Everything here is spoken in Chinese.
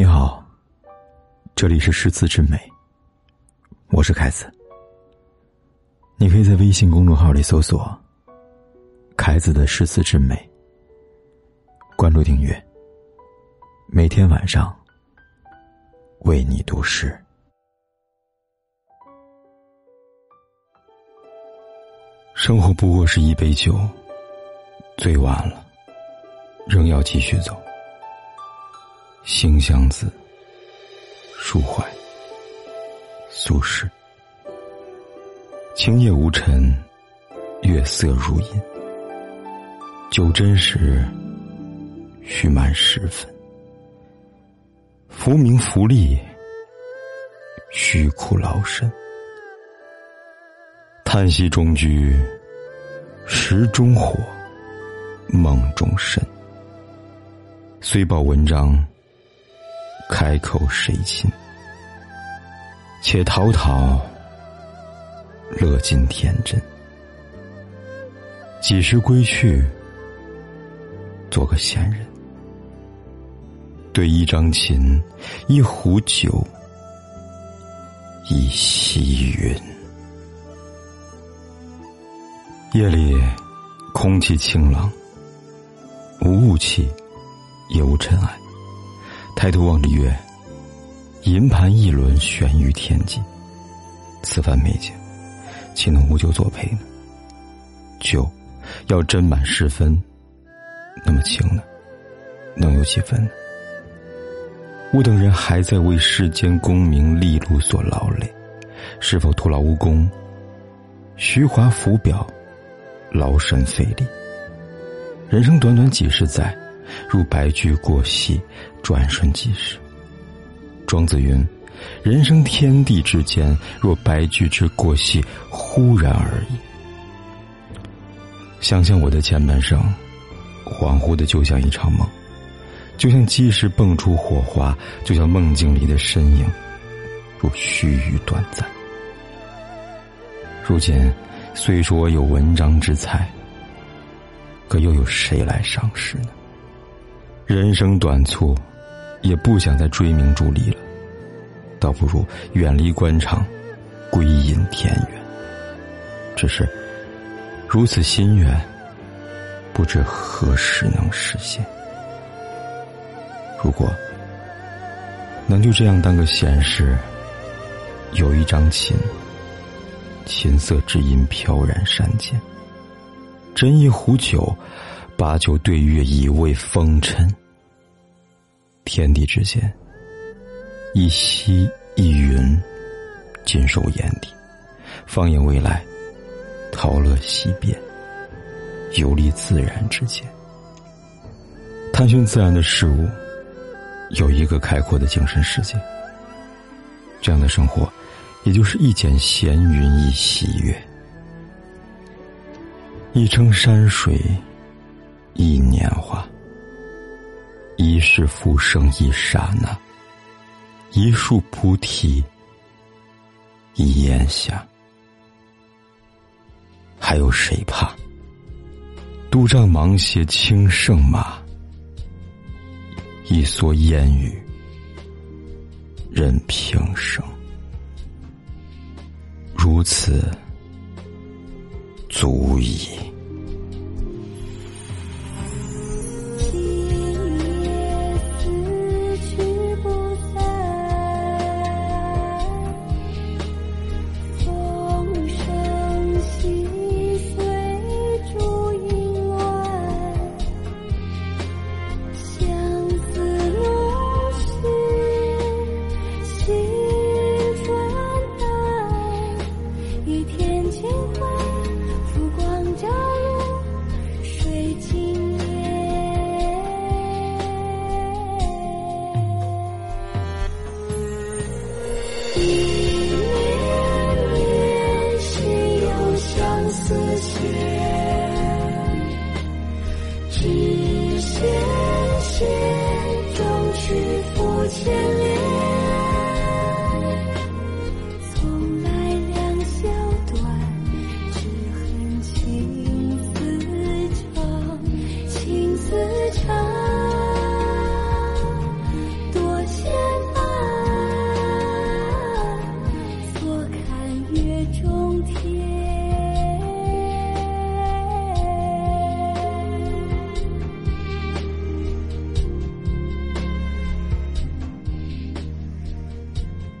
你好，这里是诗词之美，我是凯子。你可以在微信公众号里搜索“凯子的诗词之美”，关注订阅，每天晚上为你读诗。生活不过是一杯酒，醉晚了，仍要继续走。星香子，抒怀，苏轼。清夜无尘，月色如银。酒斟时，须满十分。浮名浮利，虚苦劳身。叹息中居，石中火，梦中身。虽报文章。开口谁亲？且陶陶，乐尽天真。几时归去？做个闲人。对一张琴，一壶酒，一溪云。夜里，空气清朗，无雾气，也无尘埃。抬头望着月，银盘一轮悬于天际。此番美景，岂能无酒作陪呢？酒要斟满十分，那么情呢？能有几分呢？吾等人还在为世间功名利禄所劳累，是否徒劳无功？虚华浮表，劳神费力。人生短短几十载。如白驹过隙，转瞬即逝。庄子云：“人生天地之间，若白驹之过隙，忽然而已。”想想我的前半生，恍惚的就像一场梦，就像即时蹦出火花，就像梦境里的身影，如须臾短暂。如今，虽说有文章之才，可又有谁来赏识呢？人生短促，也不想再追名逐利了，倒不如远离官场，归隐田园。只是如此心愿，不知何时能实现。如果能就这样当个闲事，有一张琴，琴瑟之音飘然山间，斟一壶酒。把酒对月，以慰风尘。天地之间，一溪一云，尽收眼底。放眼未来，陶乐西边，游历自然之间，探寻自然的事物，有一个开阔的精神世界。这样的生活，也就是一剪闲云，一喜悦，一程山水。一年华，一世浮生，一刹那，一树菩提，一烟霞，还有谁怕？独仗芒鞋轻胜马，一蓑烟雨任平生。如此，足矣。sin.